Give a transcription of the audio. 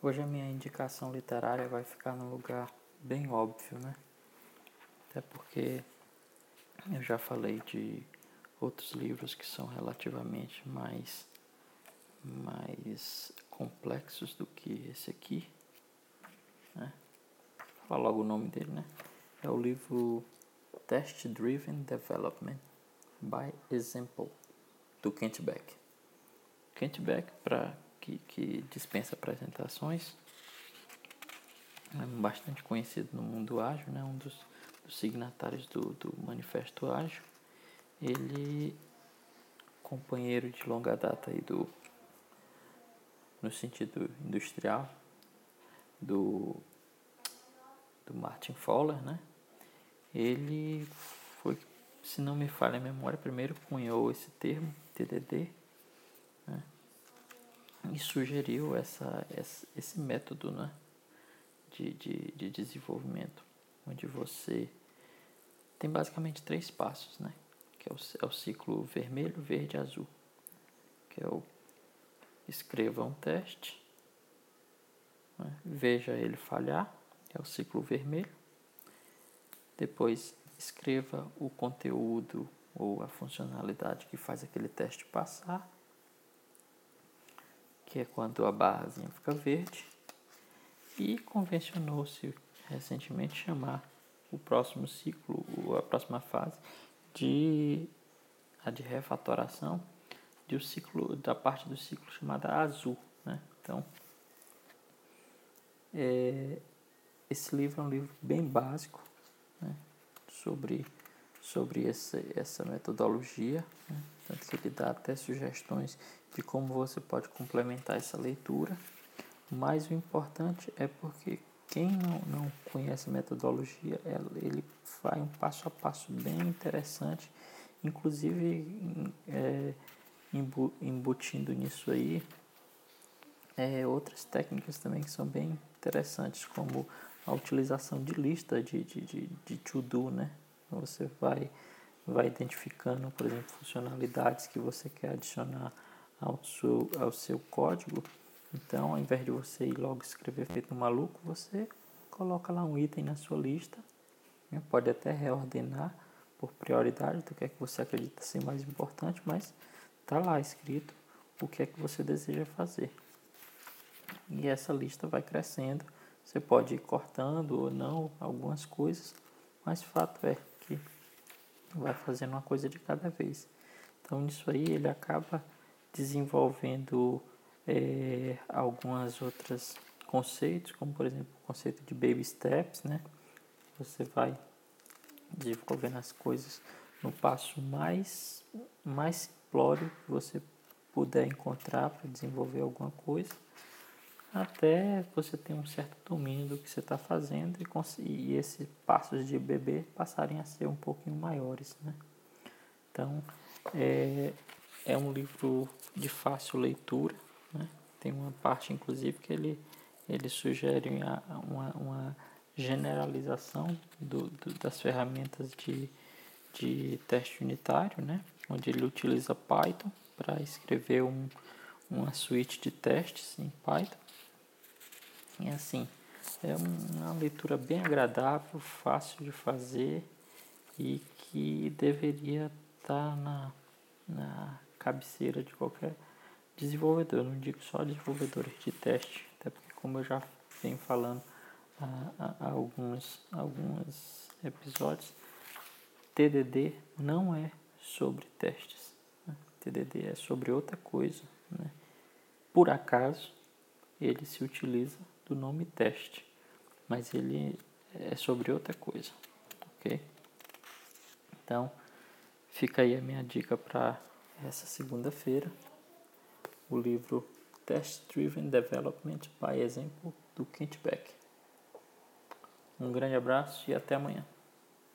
Hoje a minha indicação literária vai ficar num lugar bem óbvio, né? Até porque eu já falei de outros livros que são relativamente mais, mais complexos do que esse aqui. Né? Vou falar logo o nome dele, né? É o livro Test Driven Development by Example, do Kent Beck. Kent Beck, para que, que dispensa apresentações, é bastante conhecido no mundo ágil, né? um dos, dos signatários do, do Manifesto Ágil. Ele, companheiro de longa data aí do, no sentido industrial, do, do Martin Fowler, né? ele foi, se não me falha a memória, primeiro cunhou esse termo, TDD? E sugeriu essa, esse método né? de, de, de desenvolvimento, onde você tem basicamente três passos, né? que é o, é o ciclo vermelho, verde e azul, que é o escreva um teste, né? veja ele falhar, é o ciclo vermelho, depois escreva o conteúdo ou a funcionalidade que faz aquele teste passar, que é quando a barrazinha fica verde, e convencionou-se recentemente chamar o próximo ciclo, a próxima fase, de a de refatoração de o ciclo, da parte do ciclo chamada azul. Né? Então, é, esse livro é um livro bem básico, né, sobre, sobre essa, essa metodologia, né, tanto que ele dá até sugestões de como você pode complementar essa leitura, mas o importante é porque quem não, não conhece metodologia, ele vai um passo a passo bem interessante, inclusive é, embutindo nisso aí é, outras técnicas também que são bem interessantes, como a utilização de lista de, de, de, de to-do, né? Você vai, vai identificando, por exemplo, funcionalidades que você quer adicionar ao seu, ao seu código. Então, ao invés de você ir logo escrever feito um maluco, você coloca lá um item na sua lista. Né? Pode até reordenar por prioridade do que é que você acredita ser mais importante, mas está lá escrito o que é que você deseja fazer. E essa lista vai crescendo você pode ir cortando ou não algumas coisas, mas fato é vai fazendo uma coisa de cada vez. Então, nisso aí, ele acaba desenvolvendo é, algumas outras conceitos, como por exemplo o conceito de baby steps, né? Você vai desenvolvendo as coisas no passo mais, mais simplório que você puder encontrar para desenvolver alguma coisa até você ter um certo domínio do que você está fazendo e, e esses passos de bebê passarem a ser um pouquinho maiores. Né? Então, é, é um livro de fácil leitura. Né? Tem uma parte, inclusive, que ele, ele sugere uma, uma generalização do, do, das ferramentas de, de teste unitário, né? onde ele utiliza Python para escrever um, uma suite de testes em Python e assim, é uma leitura bem agradável, fácil de fazer e que deveria estar na, na cabeceira de qualquer desenvolvedor. Não digo só desenvolvedores de teste, até porque como eu já venho falando há, há alguns, alguns episódios, TDD não é sobre testes. Né? TDD é sobre outra coisa. Né? Por acaso, ele se utiliza do nome teste, mas ele é sobre outra coisa, ok? Então, fica aí a minha dica para essa segunda-feira, o livro Test Driven Development by Example do Kent Beck. Um grande abraço e até amanhã.